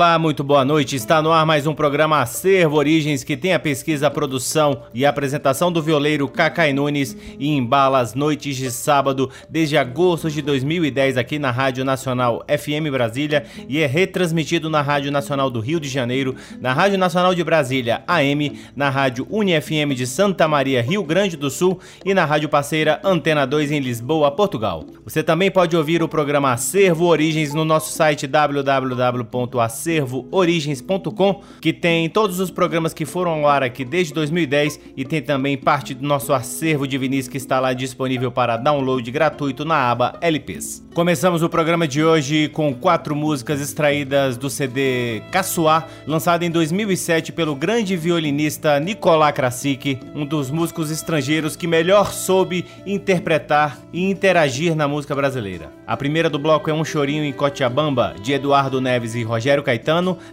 Olá, muito boa noite. Está no ar mais um programa Acervo Origens que tem a pesquisa, a produção e a apresentação do violeiro Cacai Nunes e embala as noites de sábado desde agosto de 2010 aqui na Rádio Nacional FM Brasília e é retransmitido na Rádio Nacional do Rio de Janeiro, na Rádio Nacional de Brasília AM, na Rádio UniFM de Santa Maria, Rio Grande do Sul e na Rádio Parceira Antena 2 em Lisboa, Portugal. Você também pode ouvir o programa Acervo Origens no nosso site www.acervo acervoorigens.com, que tem todos os programas que foram ao ar aqui desde 2010 e tem também parte do nosso acervo de vinis que está lá disponível para download gratuito na aba LPs. Começamos o programa de hoje com quatro músicas extraídas do CD Caçoar, lançado em 2007 pelo grande violinista Nicolás Krasik, um dos músicos estrangeiros que melhor soube interpretar e interagir na música brasileira. A primeira do bloco é Um Chorinho em Cochabamba, de Eduardo Neves e Rogério Caetano,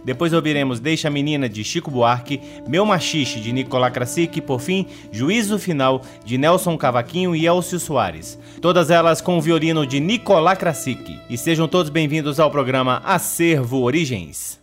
depois ouviremos Deixa a Menina, de Chico Buarque, Meu Machixe, de Nicolás Krasik e, por fim, Juízo Final, de Nelson Cavaquinho e Elcio Soares. Todas elas com o violino de Nicolás Krasik. E sejam todos bem-vindos ao programa Acervo Origens.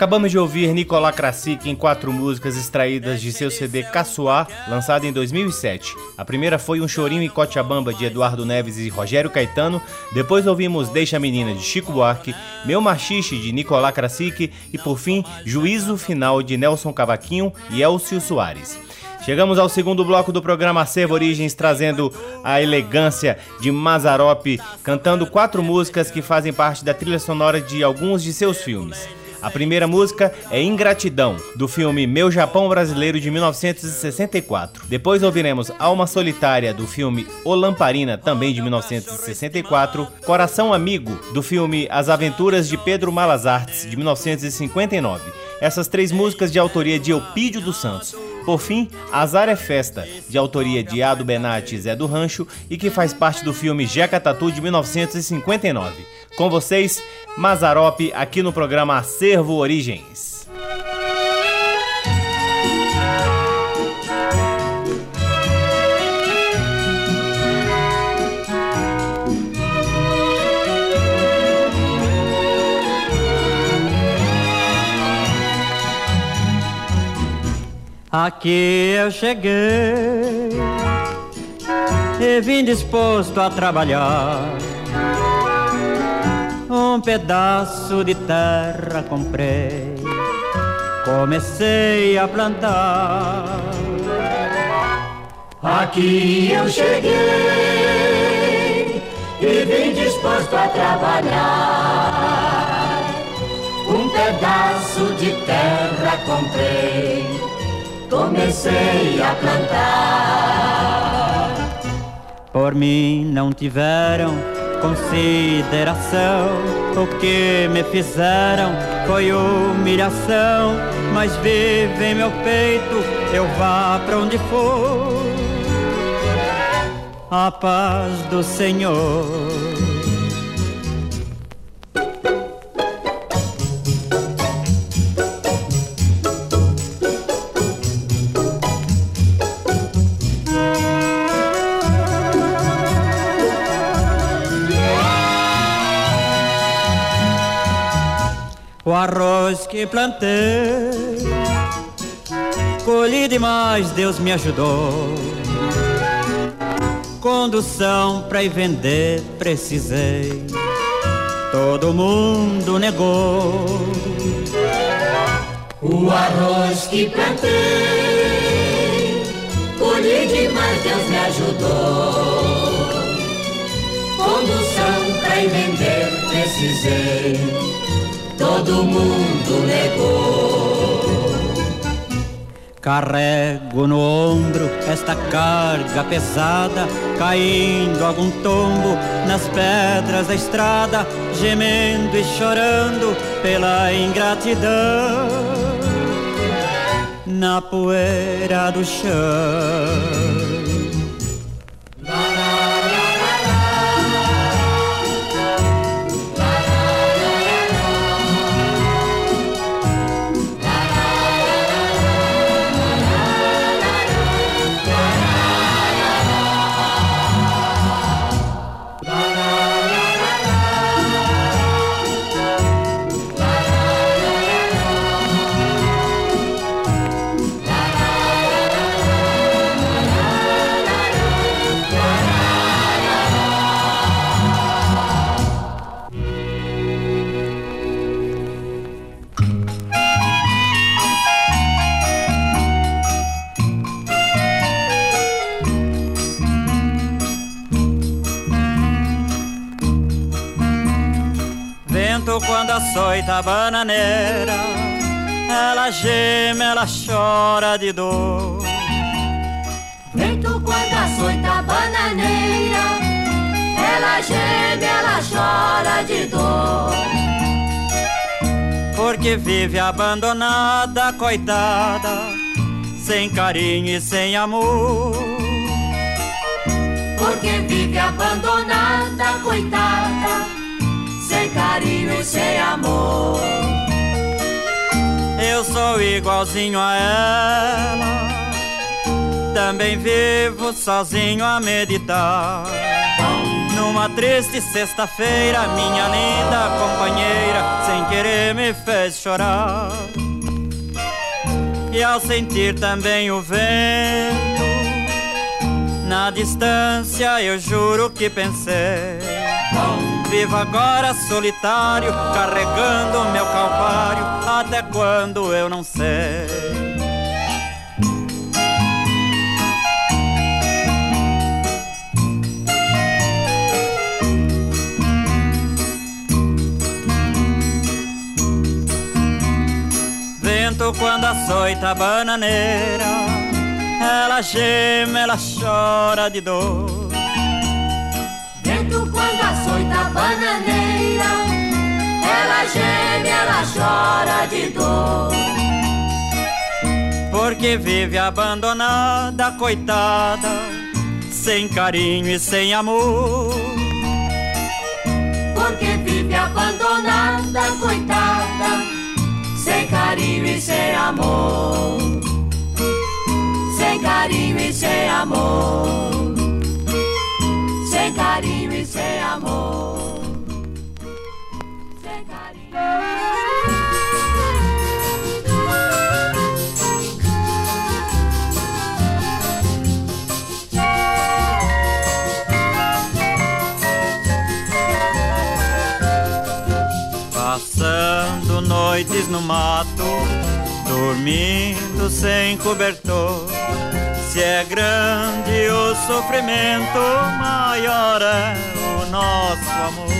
Acabamos de ouvir Nicolás Krasik em quatro músicas extraídas de seu CD Caçoar, lançado em 2007. A primeira foi Um Chorinho em Cochabamba, de Eduardo Neves e Rogério Caetano. Depois ouvimos Deixa a Menina, de Chico Buarque, Meu Machixe, de Nicolás Krasik e, por fim, Juízo Final, de Nelson Cavaquinho e Elcio Soares. Chegamos ao segundo bloco do programa Acervo Origens, trazendo a elegância de Mazarop, cantando quatro músicas que fazem parte da trilha sonora de alguns de seus filmes. A primeira música é Ingratidão, do filme Meu Japão Brasileiro de 1964. Depois ouviremos Alma Solitária, do filme O Lamparina, também de 1964. Coração Amigo, do filme As Aventuras de Pedro Malas Artes, de 1959. Essas três músicas de autoria de Eupídio dos Santos. Por fim, Azar é Festa, de autoria de Ado Benatti e Zé do Rancho e que faz parte do filme Jeca Tatu de 1959. Com vocês, Mazarop, aqui no programa Acervo Origens. Aqui eu cheguei e vim disposto a trabalhar. Um pedaço de terra comprei, comecei a plantar. Aqui eu cheguei e vim disposto a trabalhar. Um pedaço de terra comprei comecei a plantar. Por mim não tiveram consideração. O que me fizeram foi humilhação. Mas vive em meu peito, eu vá pra onde for. A paz do Senhor. O arroz que plantei, colhi demais, Deus me ajudou. Condução pra ir vender precisei, todo mundo negou. O arroz que plantei, colhi demais, Deus me ajudou. Condução pra ir vender precisei todo mundo negou. Carrego no ombro esta carga pesada, caindo algum tombo nas pedras da estrada, gemendo e chorando pela ingratidão. Na poeira do chão. Açoita bananeira, ela geme, ela chora de dor. Vento quando açoita bananeira, ela geme, ela chora de dor. Porque vive abandonada, coitada, sem carinho e sem amor. Porque vive abandonada, coitada sem carinho e sem amor. Eu sou igualzinho a ela, também vivo sozinho a meditar. Numa triste sexta-feira, minha linda companheira, sem querer me fez chorar. E ao sentir também o vento, na distância eu juro que pensei. Vivo agora solitário, carregando meu calvário, até quando eu não sei. vento quando açoita a bananeira Ela geme, ela chora de dor quando açoita a bananeira Ela geme, ela chora de dor Porque vive abandonada, coitada Sem carinho e sem amor Porque vive abandonada, coitada sem carinho e sem amor. Sem carinho e sem amor. Sem carinho e sem amor. Sem carinho. noites no mato, dormindo sem cobertor. Se é grande o sofrimento, maior é o nosso amor.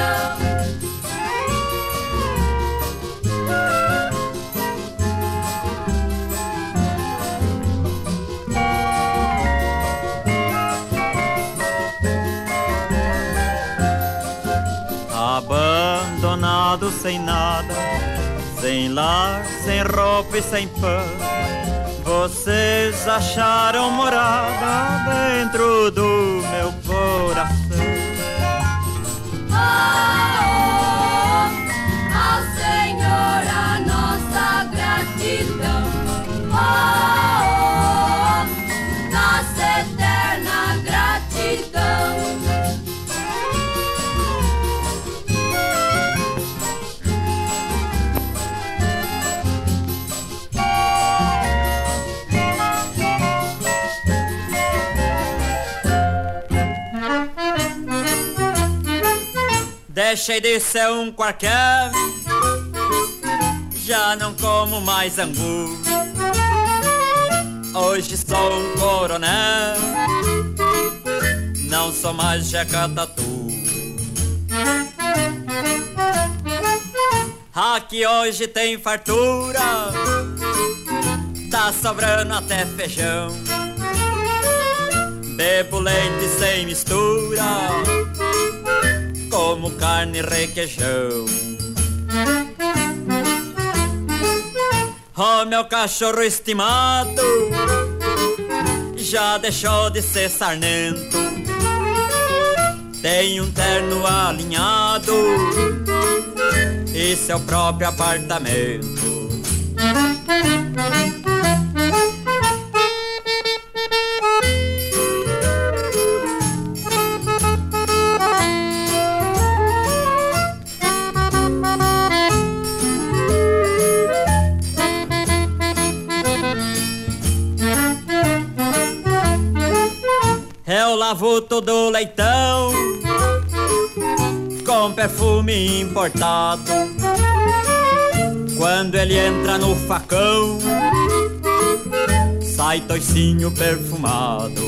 sem nada, sem lar, sem roupa e sem pão. Vocês acharam morada dentro do meu coração. Deixei de ser um qualquer Já não como mais angu. Hoje sou um coronel. Não sou mais jeca tatu Aqui hoje tem fartura. Tá sobrando até feijão. Bebo leite sem mistura como carne e requeijão. Oh, meu cachorro estimado já deixou de ser sarnento. Tem um terno alinhado e seu próprio apartamento. Lavo todo leitão com perfume importado. Quando ele entra no facão, sai toicinho perfumado.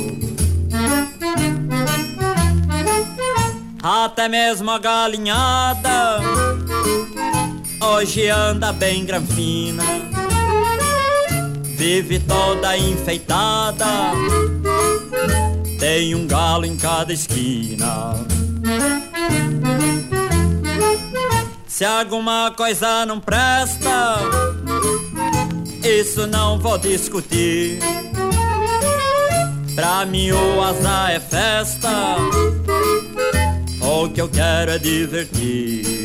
Até mesmo a galinhada hoje anda bem granfina, vive toda enfeitada, tem um galo em cada esquina. Se alguma coisa não presta, isso não vou discutir. Pra mim o azar é festa, o que eu quero é divertir.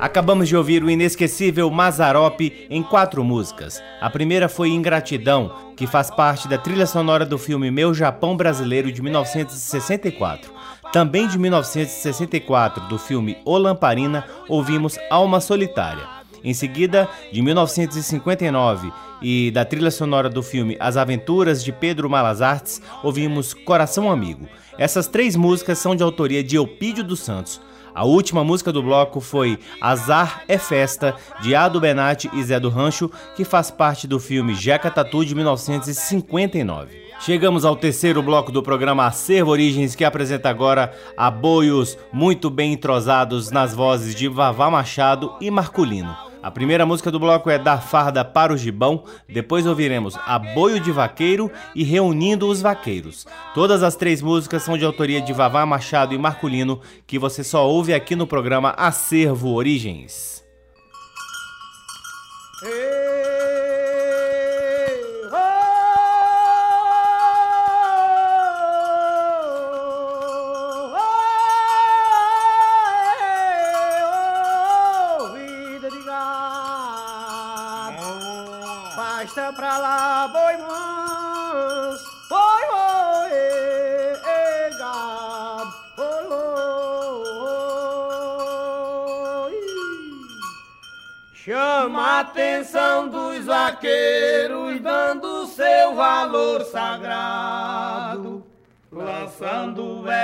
Acabamos de ouvir o inesquecível Mazarope em quatro músicas. A primeira foi Ingratidão, que faz parte da trilha sonora do filme Meu Japão Brasileiro de 1964. Também de 1964, do filme O Lamparina, ouvimos Alma Solitária. Em seguida, de 1959 e da trilha sonora do filme As Aventuras de Pedro Malas Artes, ouvimos Coração Amigo. Essas três músicas são de autoria de Eupídio dos Santos. A última música do bloco foi Azar é Festa, de Ado Benatti e Zé do Rancho, que faz parte do filme Jeca Tatu de 1959. Chegamos ao terceiro bloco do programa Acervo Origens, que apresenta agora aboios muito bem entrosados nas vozes de Vavá Machado e Marculino. A primeira música do bloco é Da Farda para o Gibão, depois ouviremos Aboio de Vaqueiro e Reunindo os Vaqueiros. Todas as três músicas são de autoria de Vavá Machado e Marculino, que você só ouve aqui no programa Acervo Origens. atenção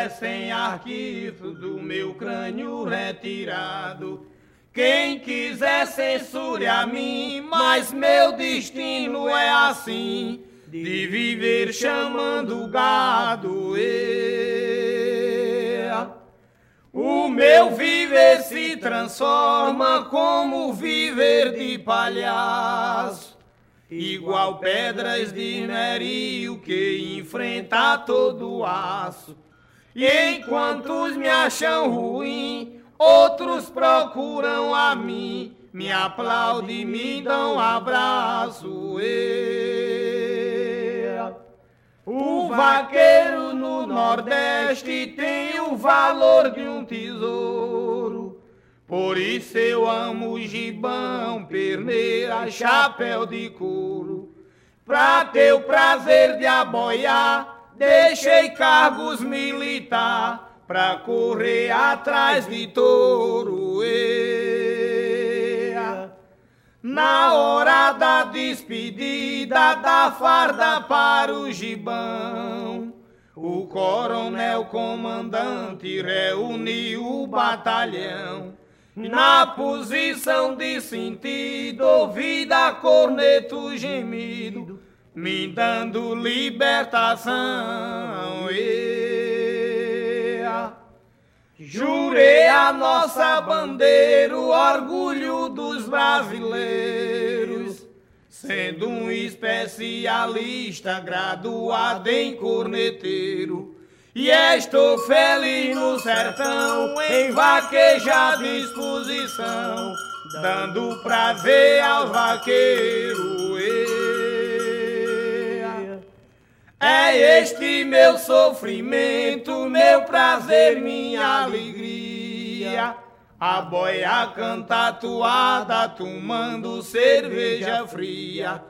lançando verso em arquivo do meu crânio retirado. Quem quiser censure a mim, mas meu destino é assim, de viver chamando gado. O meu viver se transforma como viver de palhaço, igual pedras de nerio que enfrenta todo aço. E enquanto me acham ruim, outros procuram a mim, me aplaudem, me dão um abraço. O vaqueiro no Nordeste tem o valor de um tesouro. Por isso eu amo gibão, perneira, chapéu de couro. Pra ter o prazer de aboiar, deixei cargos militar pra correr atrás de touro. Na hora da despedida da farda para o gibão, o coronel comandante reuniu o batalhão. Na posição de sentido, ouvida corneto gemido, me dando libertação. Jurei a nossa bandeira, o orgulho dos brasileiros, sendo um especialista graduado em corneteiro. E estou feliz no sertão, em vaquejar disposição, dando prazer aos vaqueiros. É este meu sofrimento, meu prazer, minha alegria. A boia canta toada, tomando cerveja fria.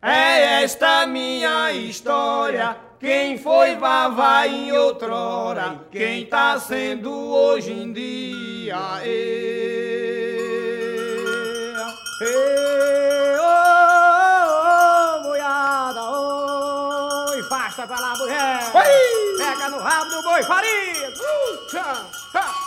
É esta minha história. Quem foi Vavá em outrora, quem tá sendo hoje em dia. E, e, oh. Bora pra lá, mulher! Pega no rabo do boi, farinha! Uh,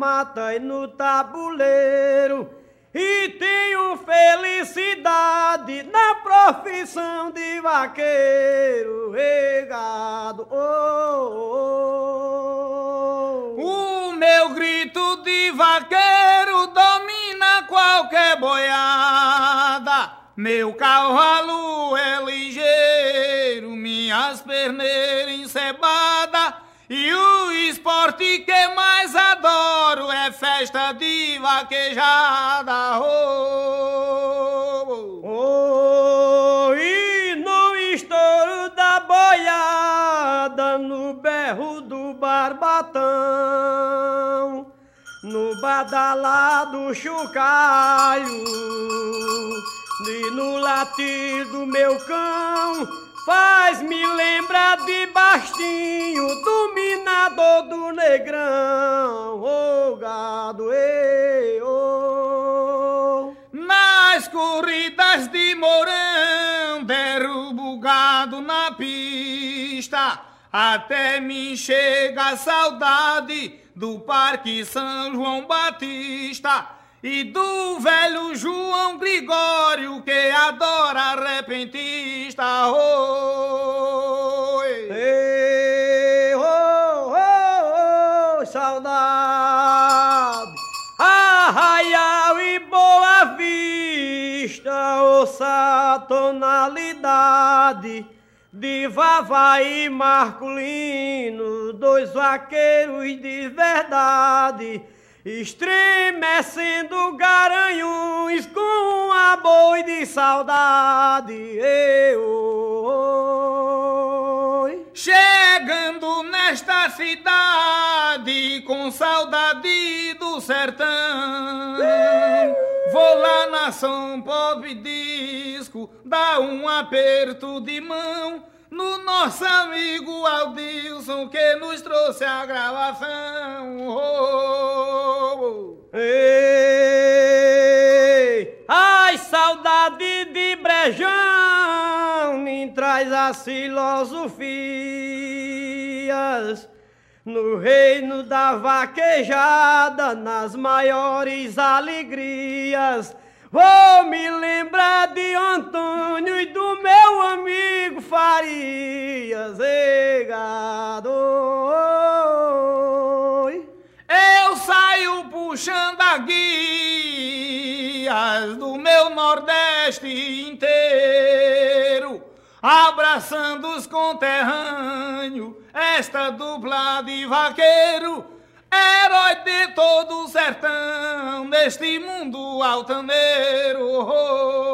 mata e no tabuleiro. E tenho felicidade na profissão de vaqueiro, regado. Oh, oh, oh. O meu grito de vaqueiro domina qualquer boiada. Meu cavalo é ligeiro, minhas perneiras encebadas. E o esporte que festa de vaquejada. Oh, oh, oh. e no estouro da boiada, no berro do barbatão, no badalado chocalho, e no latir do meu cão. Faz-me lembrar de Bastinho, dominador do negrão, ô oh, gado, ei, oh. Nas corridas de Mourão, derrubo gado na pista, até me chega a saudade do Parque São João Batista e do velho João Gregório que adora repentista. Oh, ei, oh, oh, oh, saudade, arraial e boa vista, ouça tonalidade de Vavá e Marculino, dois vaqueiros de verdade estremecendo garanhões com a boi de saudade. Eu, Chegando nesta cidade com saudade do sertão, vou lá na São Pop Disco dar um aperto de mão no nosso amigo Aldilson que nos trouxe a gravação. Oh, oh. Ei, ai, saudade de Brejão, me traz as filosofias. No reino da vaquejada, nas maiores alegrias. Vou me lembrar de Antônio e do meu amigo Farias, egado. Eu saio puxando a guias do meu Nordeste inteiro, abraçando os conterrâneos, esta dupla de vaqueiro herói de todo o sertão, neste mundo altaneiro. Oh,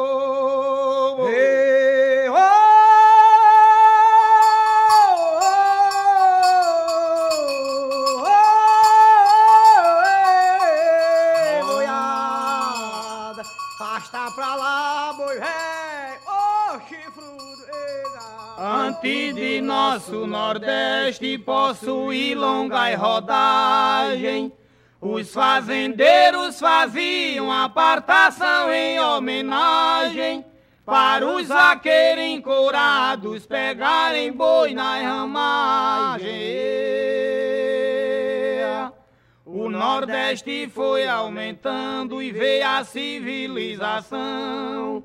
nosso Nordeste possuir longa rodagem, os fazendeiros faziam apartação em homenagem para os vaqueiros encorados pegarem boi na ramagem. O Nordeste foi aumentando e veio a civilização.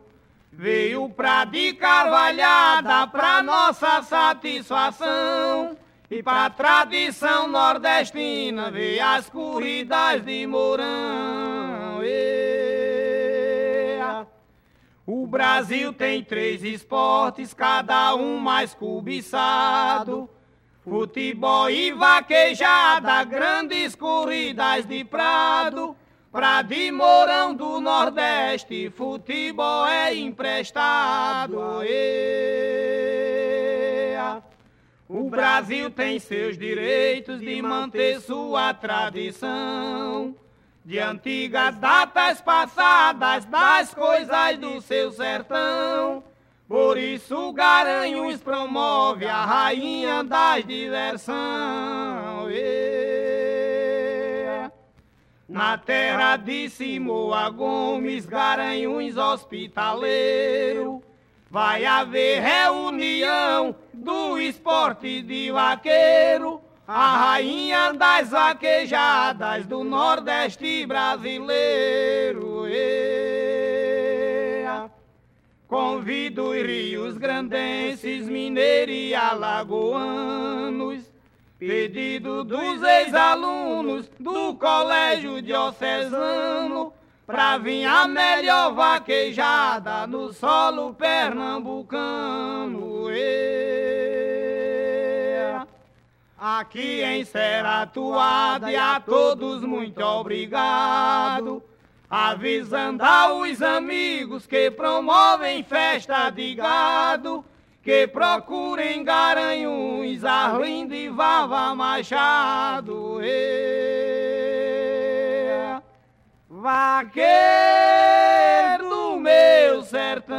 Veio pra de carvalhada pra nossa satisfação. E pra tradição nordestina veio as corridas de Mourão. Ea. O Brasil tem três esportes, cada um mais cobiçado. Futebol e vaquejada, grandes corridas de prado. Pra de do Nordeste, futebol é emprestado. O Brasil tem seus direitos de manter sua tradição. De antigas datas passadas, das coisas do seu sertão. Por isso Garanhuns promove a rainha das diversão. Na terra de Simoa Gomes, Garanhuns hospitaleiro, vai haver reunião do esporte de vaqueiro, a rainha das vaquejadas do Nordeste brasileiro. Convido os rios grandenses, mineiros e alagoanos, pedido dos ex-alunos do colégio diocesano, pra vir a melhor vaquejada no solo pernambucano. Aqui em Seratuada e a todos muito obrigado. Avisando aos amigos que promovem festa de gado, que procurem Garanhuns, Arlindo e Vava Machado. E... Vaqueiro do meu sertão,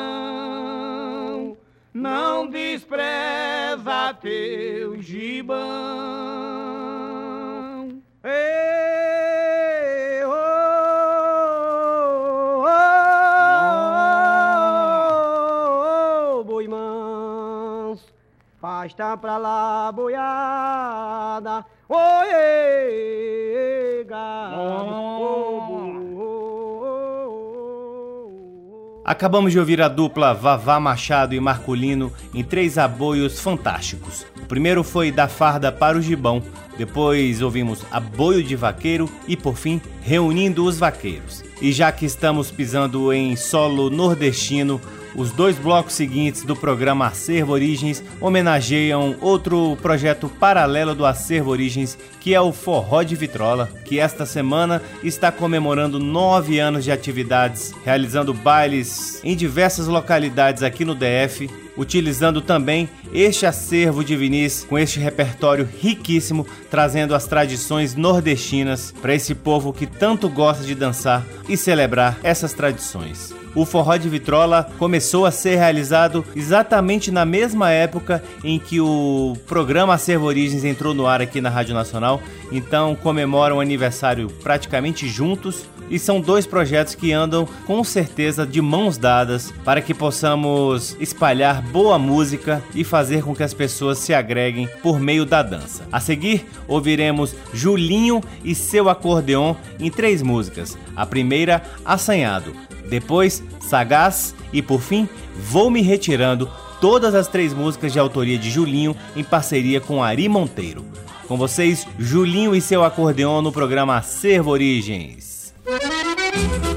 não despreza teu gibão. Basta pra lá, boiada, oê, Acabamos de ouvir a dupla Vavá Machado e Marcolino em três aboios fantásticos. O primeiro foi da farda para o gibão, depois ouvimos Aboio de Vaqueiro e, por fim, Reunindo os Vaqueiros. E já que estamos pisando em solo nordestino, os dois blocos seguintes do programa Acervo Origens homenageiam outro projeto paralelo do Acervo Origens, que é o Forró de Vitrola, que esta semana está comemorando nove anos de atividades, realizando bailes em diversas localidades aqui no DF, utilizando também este acervo de Vinícius com este repertório riquíssimo, trazendo as tradições nordestinas para esse povo que tanto gosta de dançar e celebrar essas tradições o forró de vitrola começou a ser realizado exatamente na mesma época em que o programa Acervo Origens entrou no ar aqui na Rádio Nacional. Então comemoram o aniversário praticamente juntos e são dois projetos que andam com certeza de mãos dadas para que possamos espalhar boa música e fazer com que as pessoas se agreguem por meio da dança. A seguir, ouviremos Julinho e seu acordeon em três músicas. A primeira, Assanhado, depois Sagaz e por fim Vou Me Retirando, todas as três músicas de autoria de Julinho em parceria com Ari Monteiro. Com vocês, Julinho e seu acordeon no programa Servo Origens. Música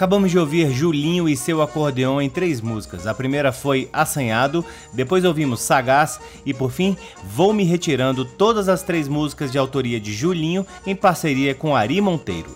Acabamos de ouvir Julinho e seu acordeão em três músicas. A primeira foi Assanhado, depois ouvimos Sagaz e por fim Vou Me Retirando, todas as três músicas de autoria de Julinho em parceria com Ari Monteiro.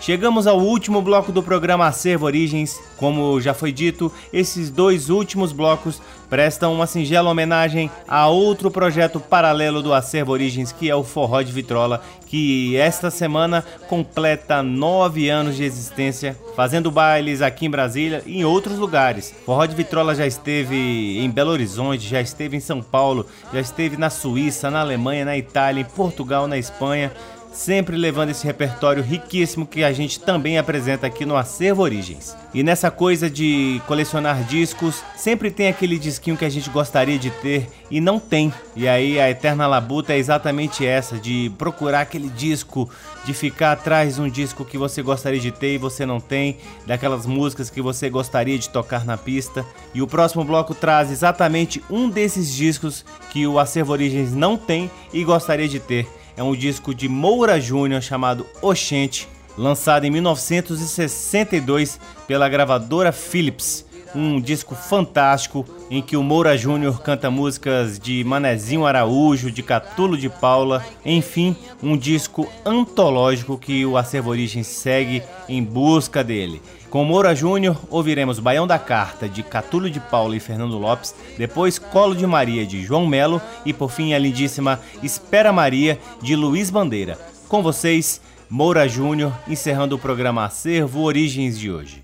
Chegamos ao último bloco do programa Acervo Origens. Como já foi dito, esses dois últimos blocos prestam uma singela homenagem a outro projeto paralelo do Acervo Origens, que é o Forró de Vitrola, que esta semana completa nove anos de existência, fazendo bailes aqui em Brasília e em outros lugares. Forró de Vitrola já esteve em Belo Horizonte, já esteve em São Paulo, já esteve na Suíça, na Alemanha, na Itália, em Portugal, na Espanha sempre levando esse repertório riquíssimo que a gente também apresenta aqui no Acervo Origens. E nessa coisa de colecionar discos, sempre tem aquele disquinho que a gente gostaria de ter e não tem. E aí a eterna labuta é exatamente essa, de procurar aquele disco, de ficar atrás de um disco que você gostaria de ter e você não tem, daquelas músicas que você gostaria de tocar na pista. E o próximo bloco traz exatamente um desses discos que o Acervo Origens não tem e gostaria de ter é um disco de Moura Júnior chamado Oxente, lançado em 1962 pela gravadora Philips. Um disco fantástico em que o Moura Júnior canta músicas de Manezinho Araújo, de Catulo de Paula, enfim, um disco antológico que o Acervo Origem segue em busca dele. Com Moura Júnior, ouviremos Baião da Carta, de Catulo de Paula e Fernando Lopes, depois Colo de Maria, de João Melo e, por fim, a lindíssima Espera Maria, de Luiz Bandeira. Com vocês, Moura Júnior, encerrando o programa Acervo Origens de hoje.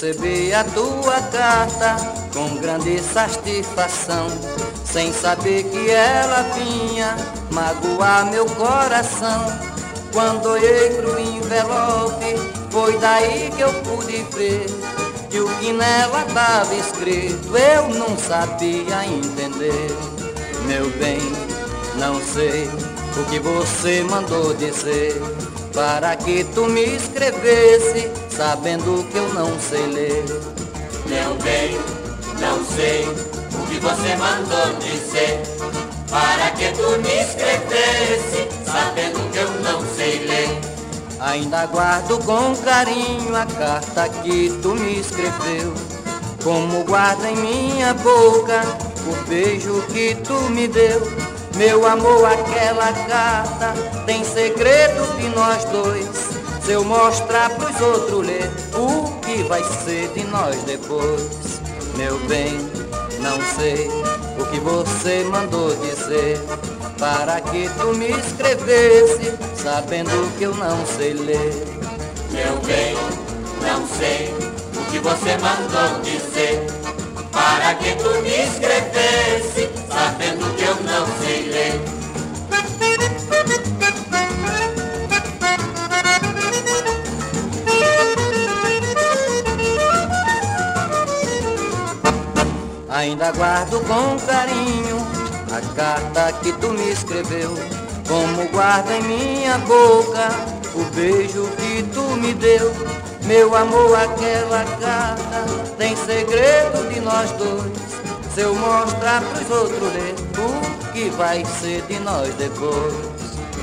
Recebi a tua carta com grande satisfação, sem saber que ela vinha magoar meu coração. Quando olhei pro envelope, foi daí que eu pude ver que o que nela estava escrito eu não sabia entender. Meu bem, não sei o que você mandou dizer para que tu me escrevesse, sabendo que eu não sei ler. Meu bem, não sei o que você mandou dizer, para que tu me escrevesse, sabendo que eu não sei ler. Ainda guardo com carinho a carta que tu me escreveu, como guarda em minha boca o beijo que tu me deu. Meu amor, aquela carta tem segredo de nós dois. Se eu mostrar pros outros ler, o que vai ser de nós depois? Meu bem, não sei o que você mandou dizer para que tu me escrevesse, sabendo que eu não sei ler. Meu bem, não sei o que você mandou dizer para que tu me escrevesse, sabendo que eu não sei ler. Ainda guardo com carinho a carta que tu me escreveu, como guarda em minha boca o beijo que tu me deu. Meu amor, aquela carta tem segredo de nós dois. Se eu mostrar pros outros ler, o que vai ser de nós depois?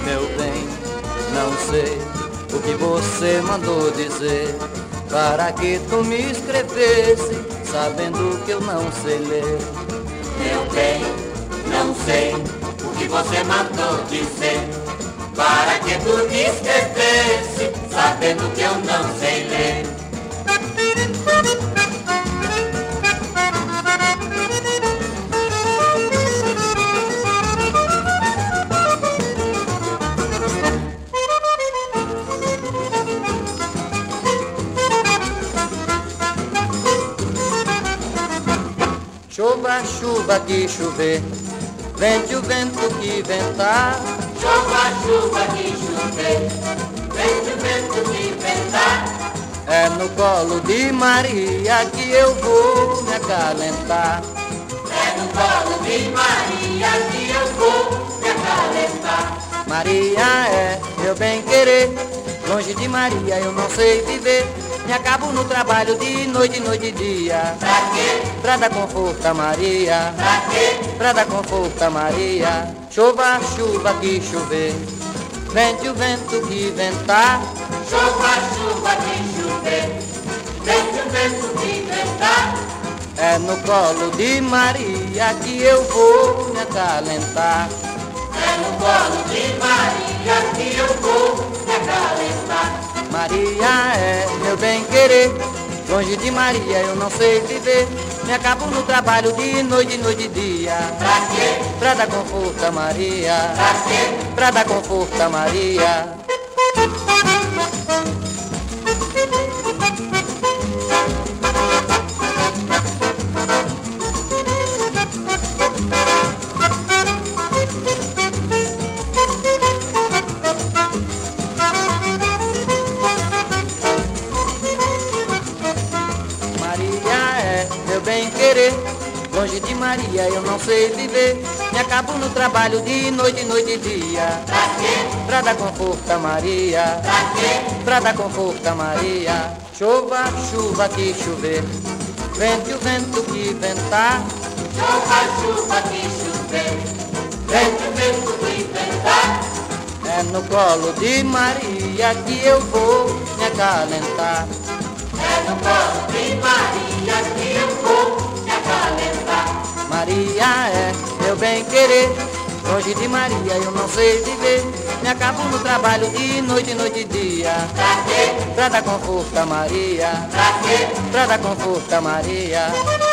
Meu bem, não sei o que você mandou dizer para que tu me escrevesse, sabendo que eu não sei ler. Meu bem, não sei o que você mandou dizer para que tu me escrevesse, sabendo que eu não sei ler. Chova, chuva que chover, vente o vento que ventar. Chova, chuva que chover, vente o vento que ventar. É no colo de Maria que eu vou me acalentar. É no colo de Maria que eu vou me acalentar. Maria é meu bem querer, longe de Maria eu não sei viver. Me acabo no trabalho de noite, noite e dia. Pra quê? Pra dar conforto a Maria. Pra quê? Pra dar conforto a Maria. Chova, chuva que chover. Vente o vento que ventar. Chova, chuva que chover. Vente o vento que ventar. É no colo de Maria que eu vou me acalentar. É no colo de Maria que eu vou me acalentar. Maria é meu bem querer. Longe de Maria eu não sei viver. Me acabo no trabalho de noite, noite e dia. Pra quê? Pra dar conforto a Maria. Pra quê? Pra dar conforto a Maria. Maria Maria eu não sei viver. Me acabo no trabalho de noite, noite e dia. Pra quê? Pra dar conforto a Maria. Pra quê? Pra dar conforto a Maria. Chova, chuva que chover. Vente o vento que ventar. Chova, chuva que chover. Vente o vento que ventar. É no colo de Maria que eu vou me acalentar. É no colo de Maria que Maria é meu bem querer. Longe de Maria eu não sei viver. Me acabo no trabalho de noite, noite e dia. Pra quê? Pra dar conforto a Maria. Pra quê? Pra dar conforto a Maria.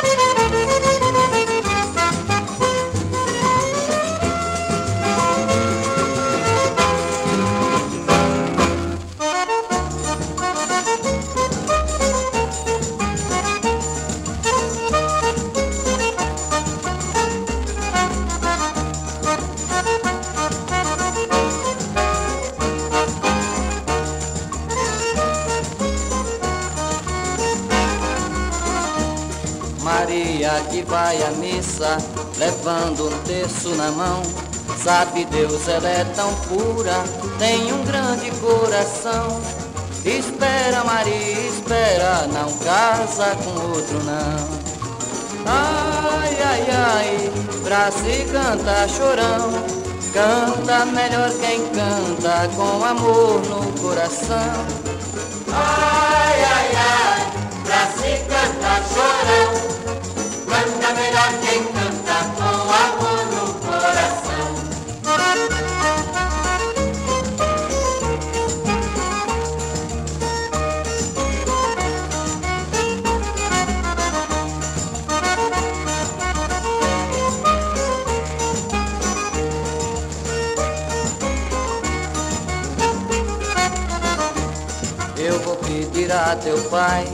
Vai à missa, levando um terço na mão. Sabe Deus, ela é tão pura, tem um grande coração. Espera, Maria, espera, não casa com outro não. Ai, ai, ai, pra se cantar chorão, canta melhor quem canta com amor no coração. Ai, ai, ai, pra se cantar chorão. Canta melhor quem canta com amor no coração. Eu vou pedir a teu pai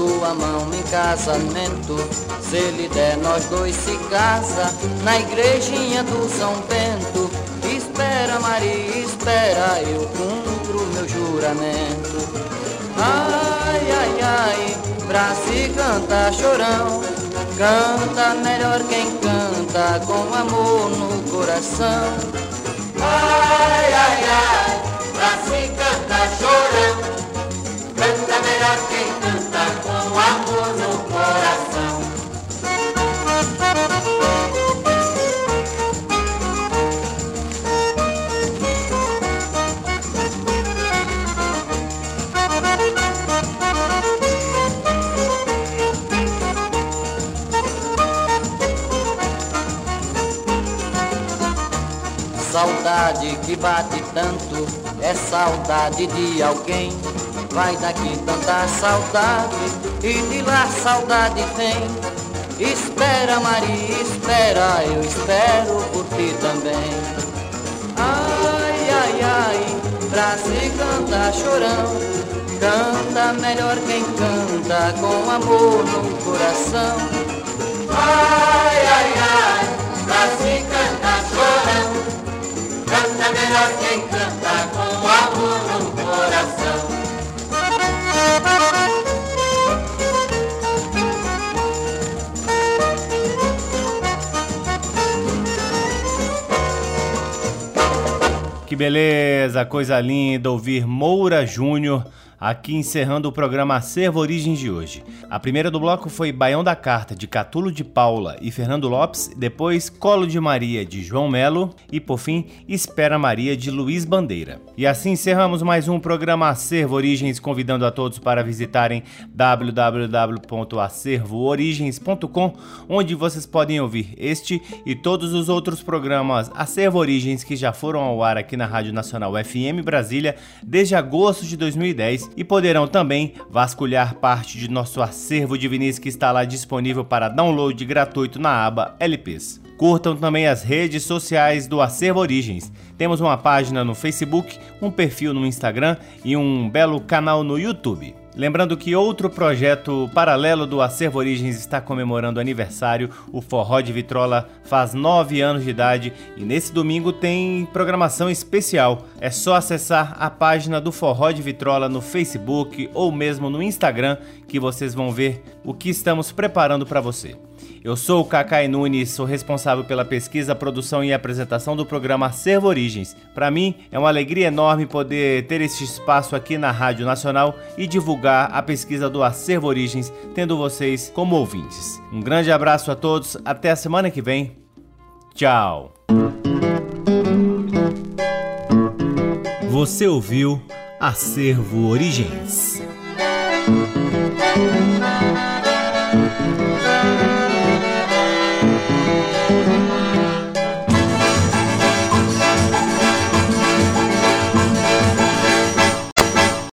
tua mão em casamento. Se ele der, nós dois se casa na igrejinha do São Bento. Espera, Maria, espera, eu cumpro meu juramento. Ai, ai, ai, pra se cantar chorão. Canta melhor quem canta com amor no coração. Ai, ai, ai, pra se cantar chorão. Quem canta com amor no coração. Saudade que bate tanto é saudade de alguém. Vai daqui tanta saudade e de lá saudade tem. Espera, Maria, espera, eu espero por ti também. Ai, ai, ai, pra se cantar chorão, canta melhor quem canta com amor no coração. Ai, ai, ai, pra se cantar chorão. Canta melhor quem canta com amor no coração. Que beleza, coisa linda ouvir Moura Júnior aqui encerrando o programa Acervo Origens de hoje. A primeira do bloco foi Baião da Carta, de Catulo de Paula e Fernando Lopes, depois Colo de Maria, de João Melo e, por fim, Espera Maria, de Luiz Bandeira. E assim encerramos mais um programa Acervo Origens, convidando a todos para visitarem www.acervoorigens.com, onde vocês podem ouvir este e todos os outros programas Acervo Origens que já foram ao ar aqui na Rádio Nacional FM Brasília desde agosto de 2010 e poderão também vasculhar parte de nosso acervo de vinis que está lá disponível para download gratuito na aba LPs. Curtam também as redes sociais do Acervo Origens. Temos uma página no Facebook, um perfil no Instagram e um belo canal no YouTube. Lembrando que outro projeto paralelo do Acervo Origens está comemorando aniversário. O Forró de Vitrola faz nove anos de idade e nesse domingo tem programação especial. É só acessar a página do Forró de Vitrola no Facebook ou mesmo no Instagram que vocês vão ver o que estamos preparando para você. Eu sou o Cacai Nunes, sou responsável pela pesquisa, produção e apresentação do programa Acervo Origens. Para mim é uma alegria enorme poder ter este espaço aqui na Rádio Nacional e divulgar a pesquisa do Acervo Origens, tendo vocês como ouvintes. Um grande abraço a todos, até a semana que vem. Tchau. Você ouviu Acervo Origens.